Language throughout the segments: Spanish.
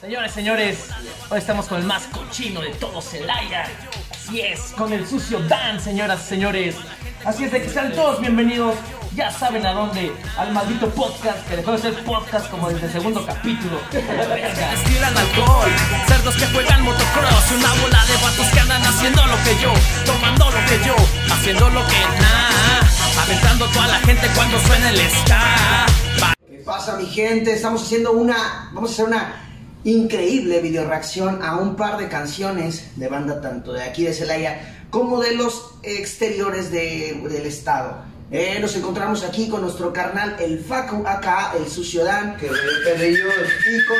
Señores, señores, hoy estamos con el más cochino de todo Celaya. Así es, con el sucio Dan, señoras y señores. Así es de que sean todos bienvenidos. Ya saben a dónde, al maldito podcast, que dejó de ser podcast como desde el segundo capítulo. Destilan alcohol, cerdos que juegan motocross, una bola de vatos que andan haciendo lo que yo, tomando lo que yo, haciendo lo que nada, aventando toda la gente cuando suena el ska. ¿Qué pasa mi gente? Estamos haciendo una, vamos a hacer una increíble video reacción a un par de canciones de banda tanto de aquí de Celaya como de los exteriores de- del estado. Eh, nos encontramos aquí con nuestro carnal el Facu, acá el Sucio Dan, Que y con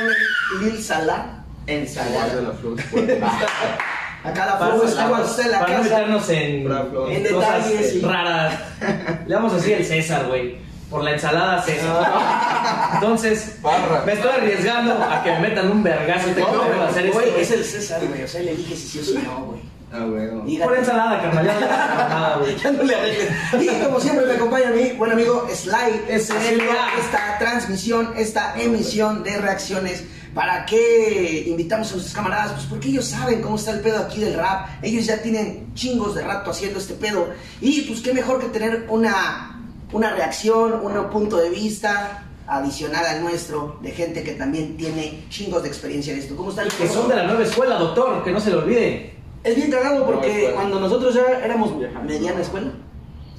el Lil Salah. ensalada de la flor. Acá la Flo estuvo a usted en la para no meternos en, en En cosas detalles y- raras. Le vamos a decir el César, güey. Por la ensalada César. Entonces, Barra. me estoy arriesgando a que me metan un vergazo. Tengo No, que hacer esto. güey, es el César, güey. O sea, le dije si sí o si no, güey. Ah, bueno. Por ensalada, carnal. Ya no le hagas nada, güey. Ya no le arregles. Y como siempre me acompaña mi buen amigo Sly ya. esta transmisión, esta emisión de reacciones. ¿Para qué invitamos a nuestros camaradas? Pues porque ellos saben cómo está el pedo aquí del rap. Ellos ya tienen chingos de rato haciendo este pedo. Y pues qué mejor que tener una, una reacción, un punto de vista adicional al nuestro de gente que también tiene chingos de experiencia en esto. ¿Cómo está el Que son de la nueva escuela, doctor. Que no se le olvide. es bien cagado No, porque cuando nosotros ya éramos mediana escuela,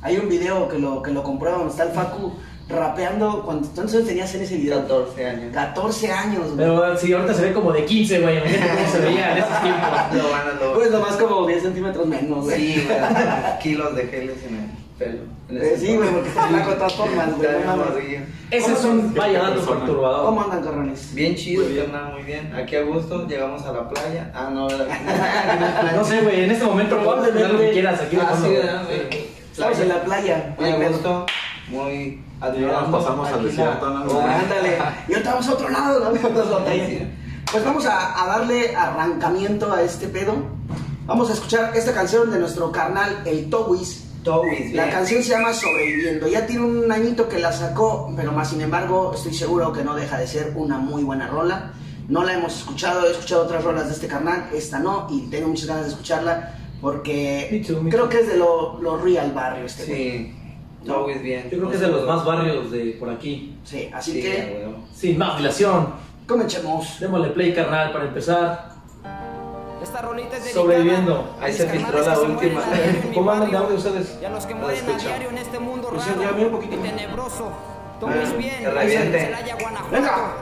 hay un video que lo, que lo comprueba donde está el Facu rapeando. cuando ¿Cuántos años tenías en ese video? 14 años. 14 años, güey. Pero si ahorita se ve como de 15, güey. Imagínate cómo se veía en esos tiempos. Lo van a lo... Pues nomás como 10 centímetros menos, güey. Sí, güey. Kilos de geles en el pelo. En Eh, sí, güey, porque está flaco de todas formas, güey. Bien. Ese es un vaya dato perturbador. ¿Cómo andan, carrones? Bien chido, carnal, muy bien. Aquí a gusto, llegamos a la playa. Ah, no. No sé, güey. En este momento puedes hacer lo que quieras aquí. Ah, sí, güey. Estamos en la playa. Muy a gusto, muy admirando. nos pasamos al desierto, ¿no? Oh, Ándale. Y ahorita vamos a otro lado. Pues vamos a, a darle arrancamiento a este pedo. Vamos a escuchar esta canción de nuestro carnal, el Towis. La canción se llama Sobreviviendo. Ya tiene un añito que la sacó, pero más sin embargo estoy seguro que no deja de ser una muy buena rola. No la hemos escuchado, he escuchado otras rolas de este carnal, esta no, y tengo muchas ganas de escucharla porque Me too, me creo too. que es de lo, lo real barrio este. Sí, Towis bien. Yo creo que es de los más barrios de por aquí. Sí, así Sí, que güey. Sin más dilación, comencemos. démosle play, carnal, para empezar. Esta rolita es dedicada Sobreviviendo. Ahí se filtró la última. ¿Cómo andan de ustedes? Y a los que Lo mueren a diario en este mundo Pues raro un poquito. y tenebroso. Todo Ah, es bien. Celaya, Guanajuato. Venga.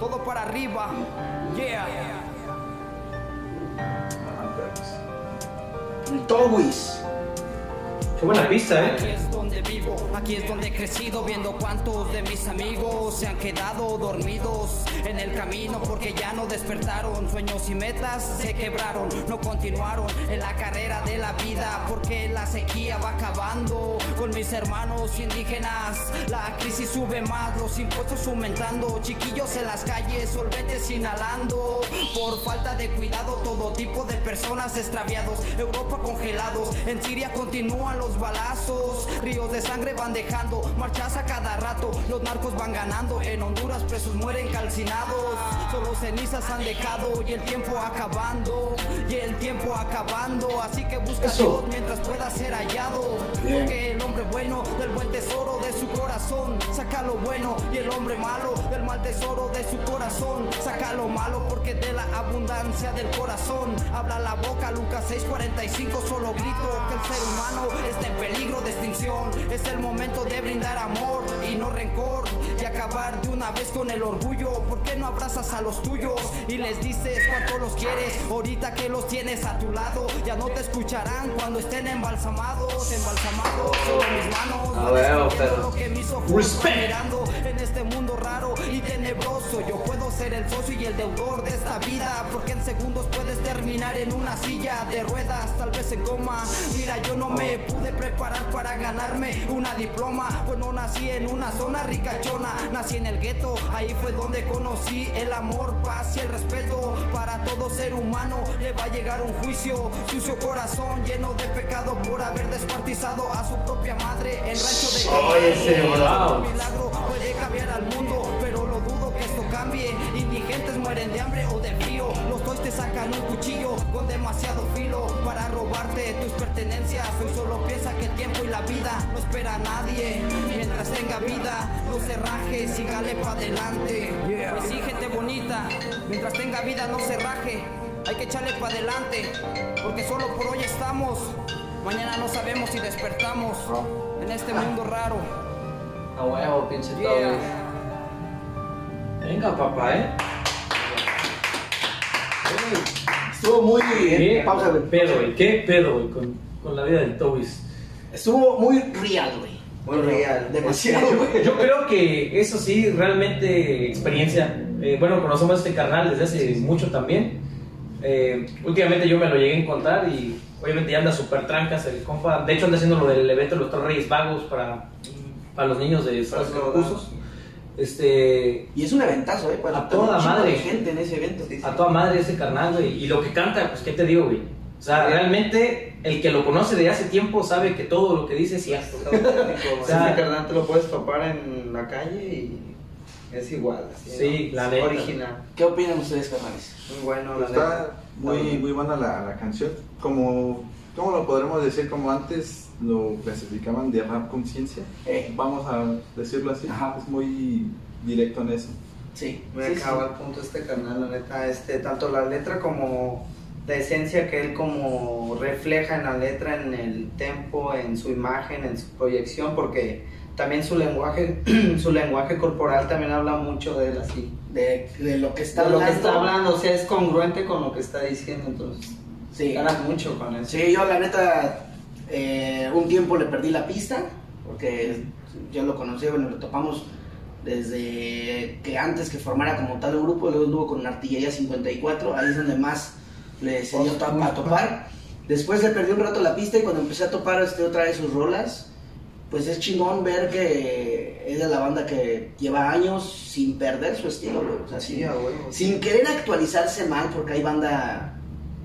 Todo para arriba. Yeah. Towis. Qué buena pista, Aquí eh. es donde vivo, aquí es donde he crecido viendo cuántos de mis amigos se han quedado dormidos en el camino porque ya no despertaron, sueños y metas se quebraron, no continuaron en la carrera de la vida porque la sequía va acabando con mis hermanos indígenas, la crisis sube más, los impuestos aumentando, chiquillos en las calles, solventes inhalando, por falta de cuidado todo tipo de personas extraviados, Europa congelados, en Siria continúan los balazos, ríos de sangre van dejando, marchas a cada rato, los narcos van ganando, en Honduras presos mueren calcinados, solo cenizas han dejado y el tiempo acabando, y el tiempo acabando, así que busca. Dios mientras pueda ser hallado, porque el hombre bueno del buen tesoro corazón, saca lo bueno y el hombre malo del mal tesoro de su corazón, saca lo malo porque de la abundancia del corazón. Habla la boca, Lucas 6:45 solo grito que el ser humano está en peligro de extinción, es el momento de brindar amor y no rencor y acabar de una vez con el orgullo, ¿por qué no abrazas a los tuyos y les dices cuánto los quieres, ahorita que los tienes a tu lado, ya no te escucharán cuando estén embalsamados, embalsamados. Solo mis manos, pero- lo que Respect. en este mundo raro y tenebroso, yo puedo ser el socio y el deudor de esta vida, porque en segundos puedes terminar en una silla de ruedas, tal vez en coma, mira yo no me pude preparar para ganarme una diploma, pues no nací en una zona ricachona, nací en el gueto, ahí fue donde conocí el amor, paz y el respeto. Para todo ser humano, le va a llegar un juicio, sucio corazón lleno de pecado por haber descuartizado a su propia madre en rancho de Oye, ese, Wow. milagro puede cambiar al mundo, Indígenas valientes mueren de hambre o de frío. Los toys te sacan un cuchillo con demasiado filo para robarte tus pertenencias. Hoy solo piensa que el tiempo y la vida no espera a nadie. Mientras tenga vida, no se raje, sígale para adelante. Pues sí, gente bonita, mientras tenga vida, no se raje. Hay que echarle para adelante, porque solo por hoy estamos. Mañana no sabemos si despertamos en este mundo raro. A huevo, pinche. Venga, papá, ¿eh? Estuvo muy. ¿Qué pausa, güey. pedo, güey? ¿Qué pedo, güey? Con, con la vida del Tobis. Estuvo muy real, güey. Muy real. Demasiado, güey. Yo creo que eso sí, realmente experiencia. Eh, bueno, conocemos a este carnal desde hace mucho también. Eh, últimamente yo me lo llegué a encontrar y obviamente ya anda súper trancas el compa. De hecho anda haciendo lo del evento de los tres Reyes Vagos para, para los niños de los cursos. Este, Y es un eventazo, ¿eh? Para A toda madre. de gente en ese evento. Sí, sí. a toda madre ese carnal, güey. Y lo que canta, pues, ¿qué te digo, güey? O sea, realmente el que lo conoce de hace tiempo sabe que todo lo que dice es cierto. O sea- Ese carnal te lo puedes topar en la calle y es igual. así, Sí, ¿no? la Es neta. Original. ¿Qué opinan ustedes, carnales? Muy bueno, la Está neta. muy, Está muy buena la, la canción. Como, ¿Cómo lo podremos decir? Como antes lo clasificaban de rap conciencia. Eh. Vamos a decirlo así. Ajá. Es muy directo en eso. Sí. Me sí, sí. acaba el punto este canal, la neta, este, tanto la letra como la esencia que él como refleja en la letra, en el tempo, en su imagen, en su proyección, porque también su lenguaje, su lenguaje corporal también habla mucho de él así. De, de lo que está de lo que está hablando, o sea, es congruente con lo que está diciendo, entonces Sí. ganas mucho con eso. Sí, yo la neta, eh, un tiempo le perdí la pista, porque yo lo conocí, bueno, lo topamos desde que antes que formara como tal el grupo, luego estuvo con Artillería 54, ahí es donde más le se dio to- a topar. Después le perdí un rato la pista y cuando empecé a topar este, otra vez sus rolas, pues es chingón ver que es de la banda que lleva años sin perder su estilo, güey. O sea, Sí, sin- a huevo. sin querer actualizarse mal, porque hay banda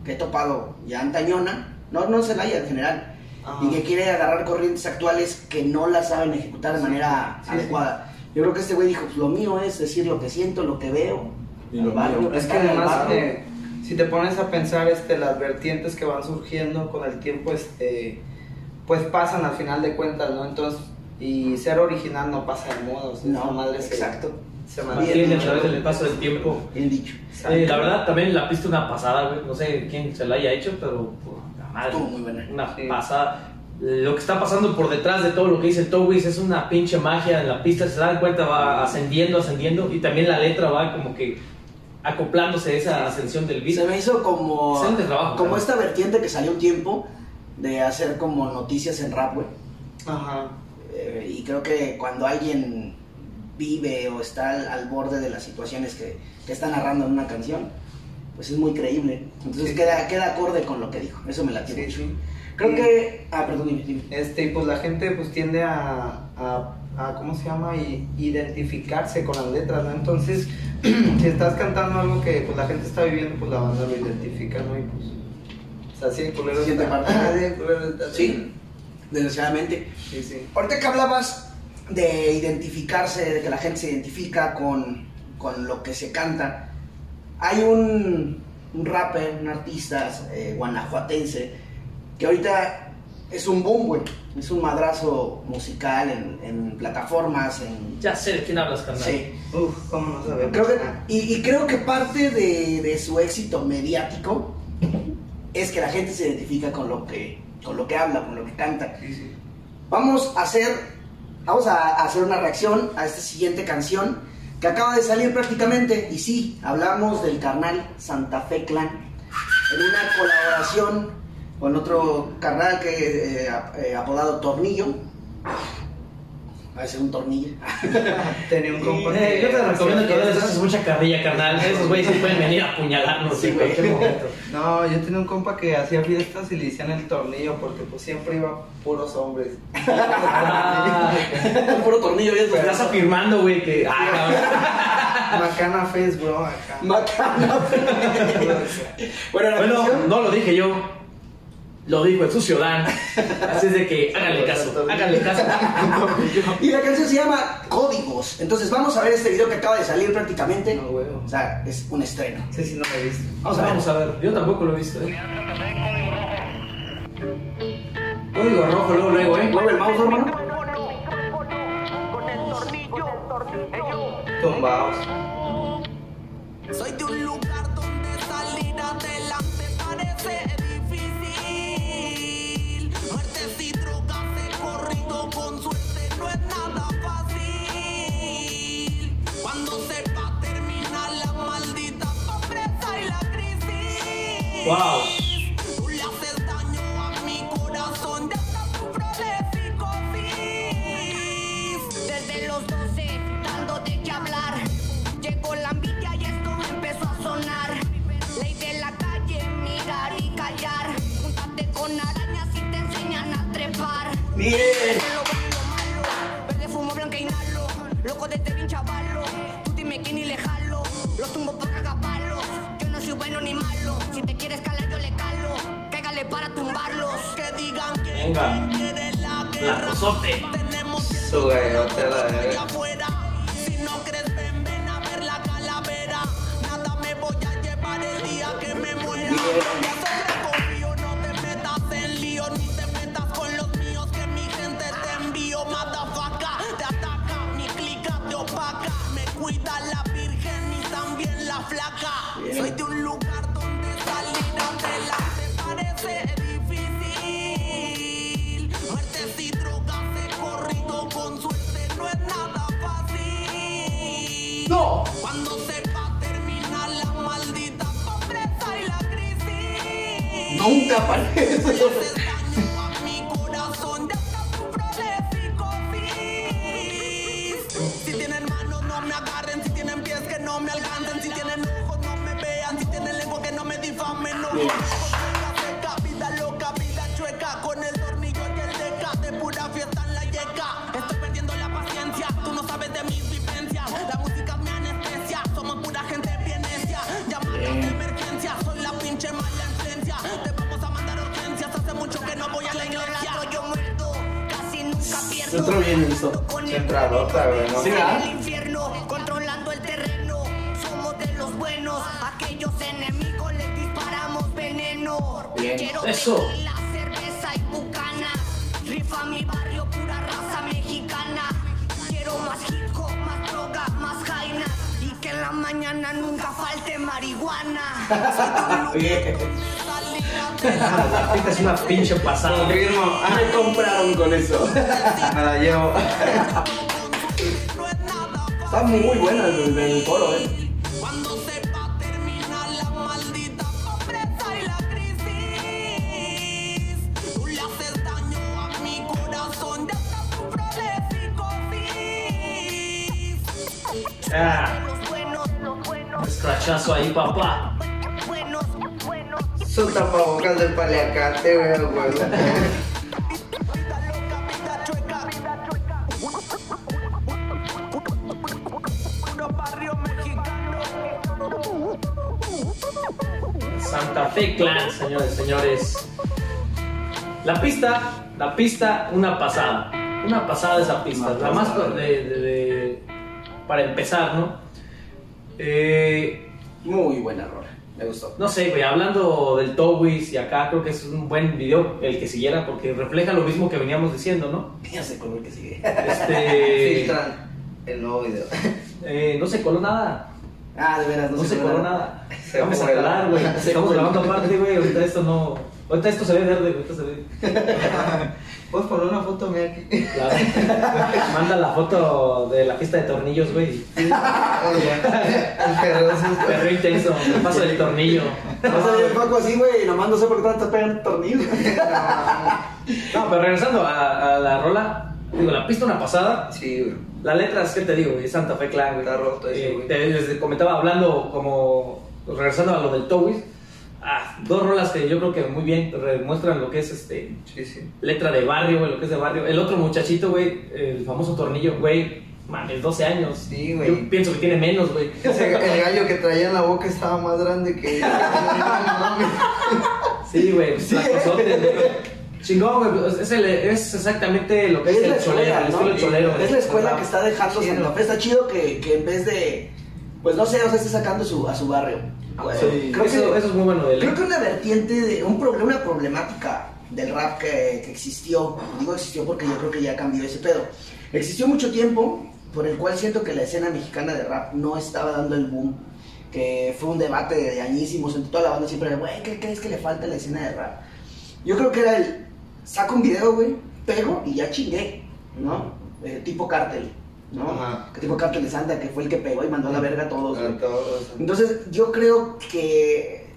que he topado ya antañona, no, no en Celaya en general, Ajá. y que quiere agarrar corrientes actuales que no las saben ejecutar de manera sí, adecuada. Yo creo que este güey dijo, pues lo mío es decir lo que siento, lo que veo. Y lo barrio, mío. Es que además, eh, si te pones a pensar este, las vertientes que van surgiendo con el tiempo, este, pues pasan al final de cuentas, ¿no? Entonces, y ser original no pasa de moda, o sea, No, madre exacto. se Bien mantiene. A través del paso del tiempo. Bien dicho. Eh, la verdad, también la pista una pasada, güey. No sé quién se la haya hecho, pero puta madre. Estuvo muy buena. Una Sí. pasada. Lo que está pasando por detrás de todo lo que dice Towis es una pinche magia en la pista. Se dan cuenta, va ascendiendo, ascendiendo. Y también la letra va como que acoplándose a esa ascensión del beat. Se me hizo como, trabajo, como esta vertiente que salió un tiempo de hacer como noticias en rap, güey. Ajá. Eh, y creo que cuando alguien vive o está al, al borde de las situaciones que, que está narrando en una canción, pues es muy creíble. Entonces Sí. queda, queda acorde con lo que dijo. Eso me la tiene. sí. Creo que. Ah, perdón, dime, dime. Este, y pues la gente pues tiende a, a, a, ¿cómo se llama? I- identificarse con las letras, ¿no? Entonces, si estás cantando algo que pues la gente está viviendo, pues la banda lo identifica, ¿no? Y pues, o sea, sí, el culero está. el está. Sí, desgraciadamente. Sí, sí. Ahorita que hablabas de identificarse, de que la gente se identifica con, con lo que se canta, hay un, un rapper, un artista eh, guanajuatense, que ahorita es un boom, güey. Es un madrazo musical en, en plataformas, en... Ya sé de quién hablas, carnal. Sí. Uf, cómo no sabemos. Creo que, y, y creo que parte de, de su éxito mediático es que la gente se identifica con lo que, con lo que habla, con lo que canta. Sí, sí. Vamos a hacer, vamos a hacer una reacción a esta siguiente canción que acaba de salir prácticamente. Y sí, hablamos del carnal Santa Fe Clan en una colaboración con otro carnal que eh, eh, apodado Tornillo. Va a ser un tornillo. Tenía un compa Eh, yo te recomiendo que hacía veas fiestas. mucha carrilla, carnal. Esos güeyes sí pueden venir a apuñalarnos Sí, en cualquier momento. No, yo tenía un compa que hacía fiestas y le decían el tornillo porque pues siempre iba puros hombres. Ah, Puro tornillo, ya estás afirmando, güey, que. Ah, Macana Face, bro, acá. Macana. bueno, la bueno, canción- no lo dije yo. Lo dijo el sucio Dan. Así es de que háganle caso, háganle caso. Y la canción se llama Códigos. Entonces vamos a ver este video que acaba de salir prácticamente. No, huevo. O sea, es un estreno. Sí, sí, no lo he visto. Vamos a ver. Vamos a ver, yo tampoco lo he visto, ¿eh? Código rojo, luego, luego, ¿eh? Mueve el mouse, hermano. Tumbados. Soy de un psicosis. Desde los 12, dando de qué hablar. Llegó la envidia y esto empezó a sonar. Ley de la calle, mirar y callar. Júntate con arañas y te enseñan a trepar. Bien. Quiere la. Tenemos Su gallote la verga. Nunca aparece. Bien el Centralota, güey, ¿no? Sí, ¿verdad? el infierno, controlando el terreno. Somos de los buenos, aquellos enemigos les disparamos veneno. Bien. Quiero Eso. tequila, cerveza y bucana. Rifa mi barrio, pura raza mexicana. Quiero más hip hop, más droga, más jaina. Y que en la mañana nunca falte marihuana. La pita es una pinche pasada. Confirmo. Ah, Me compraron con eso. me la llevo. Está muy buena el, el coro, eh. Cuando sepa terminar la maldita pobreza y la crisis, tú le haces daño a mi corazón, ya está tu psicosis. Ah, Los buenos, los buenos, escrachazo ahí, papá. Su tapabocas del paliacate, güey, güey. Mexicano. Santa Fe Clan, señores, señores. La pista, la pista, una pasada. Una pasada esa pista. Una La más de, de- de- para empezar, ¿no? Eh, Muy buena rola. Me gustó. no sé, güey, hablando del Towis y acá, creo que es un buen video el que siguiera porque refleja lo mismo que veníamos diciendo, ¿no? Ya sé con el que sigue. Este, Filtran el nuevo video. eh, no se coló nada. Ah, de veras, no, No se coló coló nada. Se Vamos a calar, güey. Estamos grabando aparte, güey. Ahorita esto no. Ahorita esto se ve verde, güey. Esto se ve. Puedes poner una foto mía aquí. Claro. Manda la foto de la fiesta de tornillos, güey. El perro es Perro intenso, el paso del tornillo. Vas a ver el Paco así, güey, y nomás no sé por qué tanto pegan tornillos. No, pero regresando a, a la rola, digo, la pista una pasada. Sí, güey. La letra es que te digo, güey, es Santa Fe Clan, güey. Está roto ese, Eh, güey. te- les comentaba hablando como regresando a lo del Towis. Dos rolas que yo creo que muy bien demuestran lo que es este Sí, sí. letra de barrio, güey, lo que es de barrio. El otro muchachito, güey, el famoso tornillo, güey, mames, 12 años. Sí, güey. Yo pienso que tiene menos, güey. Ese- el gallo que traía en la boca estaba más grande que. Sí, güey, Sí. Chingón, güey, pues, es, el- es exactamente lo que es, Es la el cholero, escuela, estilo cholero. Es la escuela ¿verdad? que está dejando Santa Fe. Está chido que, que en vez de, pues no sé, o sea, esté sacando su, a su barrio. Sí. creo, Eso, que, eso es muy bueno de él. creo que una vertiente, de un problema, una problemática del rap que, que existió, digo existió porque yo creo que ya cambió ese pedo. Existió mucho tiempo por el cual siento que la escena mexicana de rap no estaba dando el boom. Que fue un debate de añísimos entre toda la banda siempre, güey, ¿qué crees que le falta a la escena de rap? Yo creo que era el, saco un video, güey, pego y ya chingué, ¿no? Eh, tipo cártel, ¿no? Ajá. Que tipo cártel de Santa, que fue el que pegó y mandó a la verga a todos, güey. A todos. Entonces, yo creo que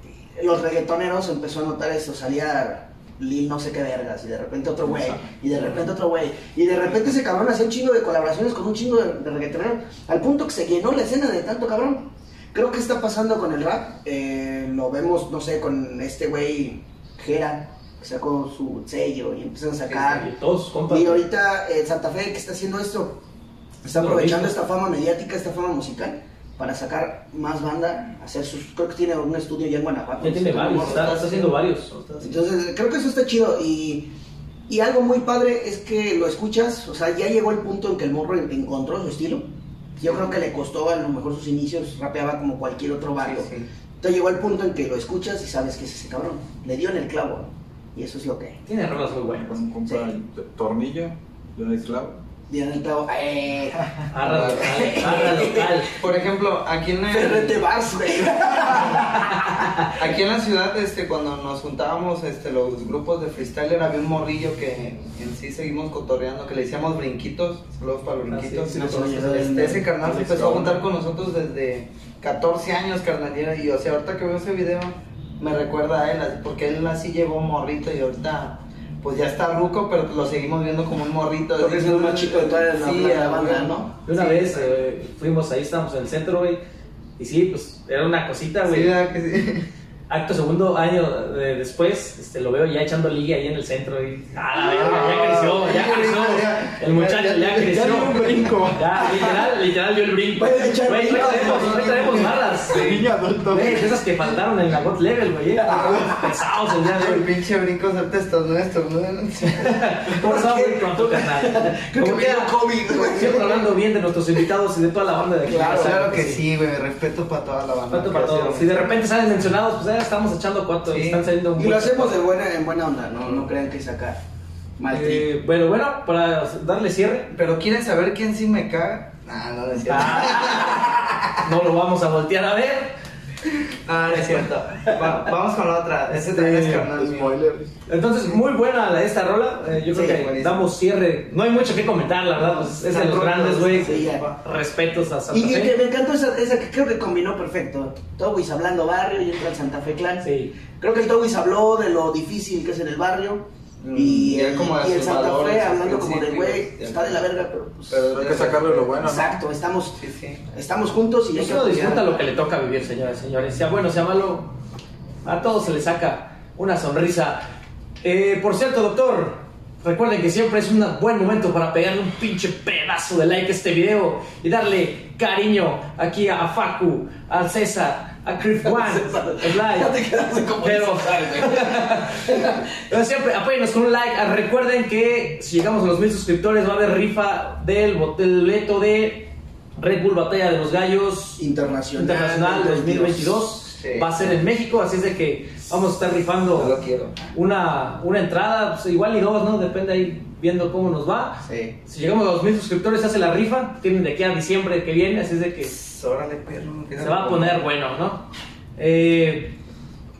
los reggaetoneros empezó a notar eso, salía Lil no sé qué vergas, y de repente otro güey, y de repente otro güey, y de repente ese cabrón hacía un chingo de colaboraciones con un chingo de, de reggaetoneros, al punto que se llenó la escena de tanto cabrón. Creo que está pasando con el rap, eh, lo vemos, no sé, con este güey, Gera, que sacó su sello y empiezan a sacar. Y todos sus compas. Y ahorita eh, Santa Fe, que está haciendo esto, está aprovechando esta fama mediática, esta fama musical, para sacar más banda, hacer sus. Creo que tiene un estudio ya en Guanajuato. Ya tiene varios, está, está haciendo varios. Entonces, creo que eso está chido. Y, y algo muy padre es que lo escuchas, o sea, ya llegó el punto en que el morro en- encontró su estilo. Yo creo que le costó a lo mejor sus inicios, rapeaba como cualquier otro barrio. Sí, sí. Entonces llegó el punto en que lo escuchas y sabes que es ese cabrón. Le dio en el clavo. Y eso es lo que. Tiene rolas muy buenas. Con un compra el tornillo de un esclavo. En el clavo. ¡Eh! Arra local, arra local. Por ejemplo, aquí en Ferrete el, Bars, güey. aquí en la ciudad, este, cuando nos juntábamos, este, los grupos de freestyler, había un morrillo que en sí seguimos cotorreando, que le decíamos brinquitos, saludos para los Ah, sí, brinquitos. sí, Entonces, sabía. este, ese carnal se empezó a juntar con nosotros desde 14 años, carnal, y o sea, ahorita que veo ese video, me recuerda a él, porque él así llevó morrito y ahorita... Pues ya está ruco, pero lo seguimos viendo como un morrito. Porque es el más chico de toda la- Sí, la- banda. ¿no? Y Una Sí, vez sí. eh, fuimos ahí, estábamos en el centro, güey. Y sí, pues era una cosita, Sí, güey. ¿verdad que sí? Acto segundo año eh, después, este, lo veo ya echando liga ahí en el centro y. ¡Ah, la verga! Ya creció, ya creció. El muchacho ya creció. dio un brinco. Ya, literal, literal dio el brinco. Güey, hoy brinco. traemos, barras. güey. Niño adulto. Güey, de esas que faltaron en la God Level, güey. eh. Pesados el día de El hoy. pinche brinco suelta estos nuestros, ¿no? ¿Cómo estás, güey, con tu canal? Creo que me dio COVID, güey. Siempre hablando bien de nuestros invitados y de toda la banda de aquí. Claro, Claro que sí, güey, respeto para toda la banda. Falta para todos. Si de repente salen mencionados, pues ya estamos echando cuatro y están saliendo Y muy- lo hacemos de buena, en buena onda, no, no crean que sacar mal. Eh, bueno, bueno, para darle cierre. Pero ¿quieren saber quién sí me caga? Nah, no, no es cierto. Ah, no lo vamos a voltear a ver. No, no es cierto. Va- vamos con la otra. Ese también es carnal. Spoiler. Entonces, muy buena la- esta rola. Eh, yo creo Sí, que buenísimo. damos cierre. No hay mucho que comentar, la verdad. Pues, es de los grandes, güey. Sí. Respetos a Santa Y, y que Fe. me encantó esa, esa que creo que combinó perfecto. Towis hablando barrio y entra el Santa Fe Clan. Sí. Creo que el Towis habló de lo difícil que es en el barrio. Mm, y, y él el, como y el Santa Fe hablando como de, güey, está de la verga, pero pues. Pero Hay que sacarle lo bueno, ¿no? exacto, estamos, Sí, sí. estamos juntos y apoyar. disfruta lo que le toca vivir, señoras y señores. Sea bueno, sea malo, a todos se le saca una sonrisa. Eh, por cierto, doctor, recuerden que siempre es un buen momento para pegarle un pinche pedazo de like a este video y darle cariño aquí a, a Facu, a César, a Chris One, el like. Pero-. Pero siempre apóyenos con un like. Ah, Recuerden que si llegamos a los mil suscriptores va a haber rifa del boleto de Red Bull Batalla de los Gallos Internacional. Internacional 2022. Sí. Va a ser en México, así es de que vamos a estar No lo rifando quiero. una, una entrada, pues, igual y dos, ¿no? Depende ahí viendo cómo nos va. Sí. Si llegamos a los mil suscriptores se hace la rifa. Tienen de aquí a diciembre que viene, así es de que se Órale, perro. ¿qué va a poner bueno, ¿no? Eh,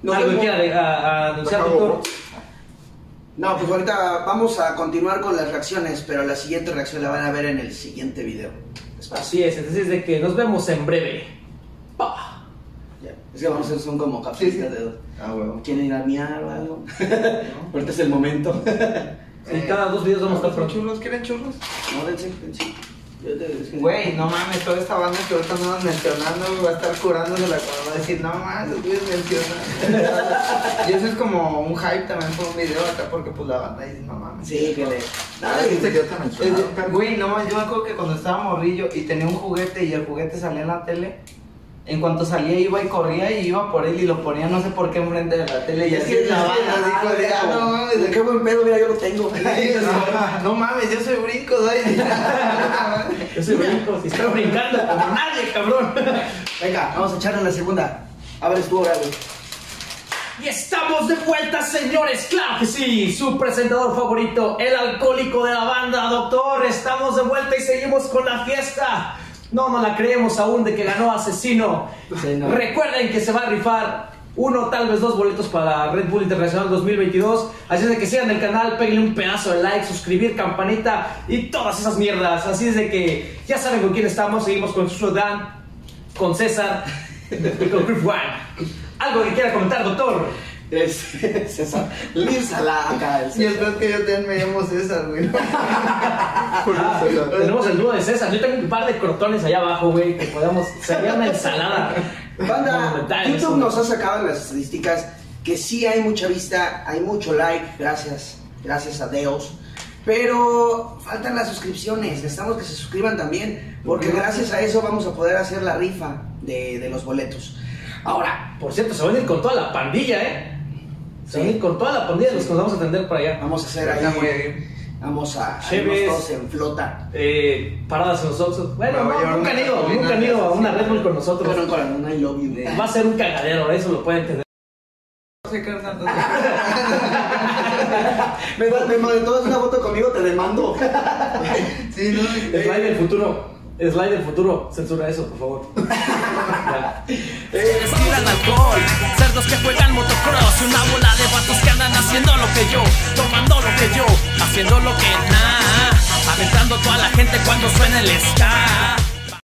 Nos ¿Algo que anunciar, doctor? No, pues ahorita vamos a continuar con las reacciones, pero la siguiente reacción la van a ver en el siguiente video. Despacio. Así es, entonces de que nos vemos en breve. Es que vamos a hacer son como capsulitas de Ah, huevo. ¿Quieren ir a miar o algo? ahorita es el momento. Sí, cada dos videos vamos a estar pronto. churros? ¿Quieren churros? no, dense, dense. Güey, no mames, toda esta banda que ahorita no vas mencionando güey, va a estar curándose la cuando va a decir, no mames, los güeyes mencionan. y eso es como un hype también por un video acá porque pues la banda dice, no mames. Sí, que le. Ah. Güey, no mames, yo me acuerdo que cuando estaba morrillo y tenía un juguete y el juguete salía en la tele, En cuanto salía iba y corría y iba por él y lo ponía no sé por qué enfrente de la tele y así en la banda, dijo, de, ah, no mames, Qué buen pedo, mira, yo lo tengo. no, no mames, yo soy brinco, doy. Yo soy brinco, si está brincando como nadie, cabrón. Venga, vamos a echarle la segunda. A ver, estuvo grave. Y estamos de vuelta, señores. Claro que sí. Su presentador favorito, el alcohólico de la banda, doctor. Estamos de vuelta y seguimos con la fiesta. No nos la creemos aún de que ganó Asesino. Sí, no. Recuerden que se va a rifar uno, tal vez dos boletos para Red Bull Internacional 2022. Así es de que sigan el canal, peguenle un pedazo de like, suscribir, campanita y todas esas mierdas. Así es de que ya saben con quién estamos. Seguimos con Dan, con César y con Chris Wine. Algo que quiera comentar, doctor. Es César. Lisa la acá. el Y César. el peor que yo también me llamo César, güey. Ah, tenemos el dúo de César. Yo tengo un par de crotones allá abajo, güey, que podemos. Sería una ensalada. Banda, YouTube eso. nos ha sacado en las estadísticas que sí hay mucha vista, hay mucho like, gracias, gracias a Dios. Pero faltan las suscripciones, necesitamos que se suscriban también, porque gracias a eso vamos a poder hacer la rifa de, de los boletos. Ahora, Por cierto, se van a ir con toda la pandilla, ¿eh? Sí. con toda la pandilla de los que nos vamos a atender por allá. vamos a hacer ahí, bien. vamos a irnos todos en flota. Eh, paradas en los Oxxos. Bueno, Me no, nunca han una ido, nunca han ido a una. Red Bull con nosotros. Pero con un I love you. Va a ser un cagadero, eso lo pueden entender. No sé qué tanto. Me, me tomas una foto conmigo, te demando. Sí, no. Del futuro. Slide del futuro. Censura eso, por favor. Ya. Respiran alcohol, cerdos que juegan motocross y una bola de vatos que andan haciendo lo que yo, tomando lo que yo, haciendo lo que nada, aventando toda la gente cuando suena el ska.